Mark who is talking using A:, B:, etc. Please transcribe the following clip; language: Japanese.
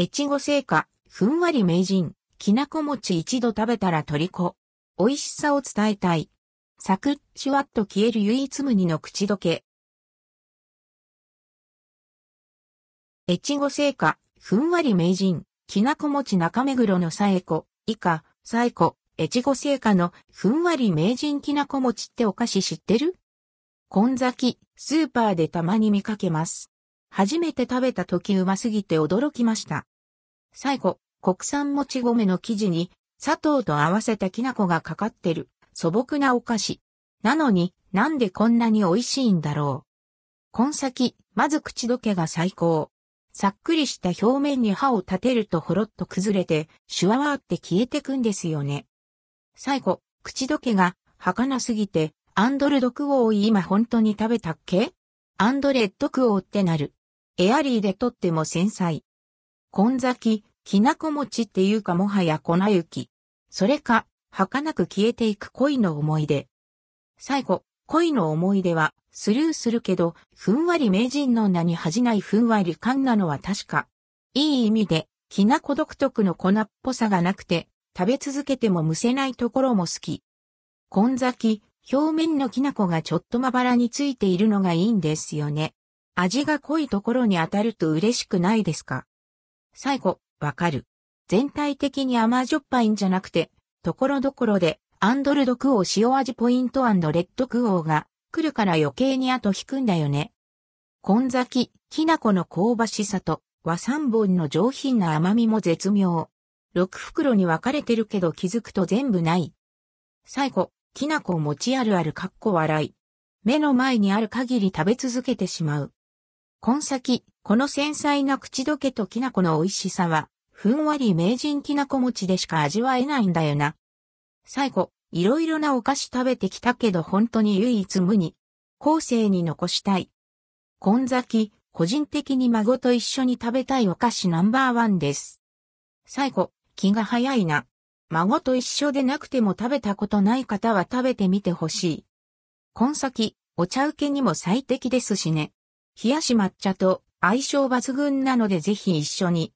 A: 越後製菓、ふんわり名人、きなこ餅一度食べたら虜。美味しさを伝えたい。サクッ、シュワッと消える唯一無二の口どけ。越後製菓、ふんわり名人、きなこ餅中目黒のさえこ、以下、さえこ、越後製菓のふんわり名人きなこ餅ってお菓子知ってる？根崎、スーパーでたまに見かけます。初めて食べた時うますぎて驚きました。最後、国産もち米の生地に砂糖と合わせたきな粉がかかってる素朴なお菓子。なのになんでこんなに美味しいんだろう。根先、まず口どけが最高。さっくりした表面に歯を立てるとほろっと崩れて、シュワワーって消えてくんですよね。最後、口どけが儚すぎて、アンドルドクオー今本当に食べたっけ？アンドレッドクオーってなる。エアリーでとっても繊細。根崎、ききなこ餅っていうかもはや粉雪。それか、儚く消えていく恋の思い出。最後、恋の思い出は、スルーするけど、ふんわり名人の名に恥じないふんわり感なのは確か。いい意味で、きなこ独特の粉っぽさがなくて、食べ続けてもむせないところも好き。根崎、表面のきな粉がちょっとまばらについているのがいいんですよね。味が濃いところに当たると嬉しくないですか？最後、わかる。全体的に甘じょっぱいんじゃなくて、ところどころで、アンドルドクオー塩味ポイントレッドクオーが来るから余計に後引くんだよね。根崎、ききな粉の香ばしさと和三本の上品な甘みも絶妙。六袋に分かれてるけど気づくと全部ない。最後、きな粉を持ちあるあるかっこ笑い。目の前にある限り食べ続けてしまう。根先、この繊細な口どけときな粉の美味しさは、ふんわり名人きなこ餅でしか味わえないんだよな。最後、いろいろなお菓子食べてきたけど本当に唯一無二。後世に残したい。根崎、個人的に孫と一緒に食べたいお菓子ナンバーワンです。最後、気が早いな。孫と一緒でなくても食べたことない方は食べてみてほしい。根先、お茶受けにも最適ですしね。冷やし抹茶と相性抜群なのでぜひ一緒に。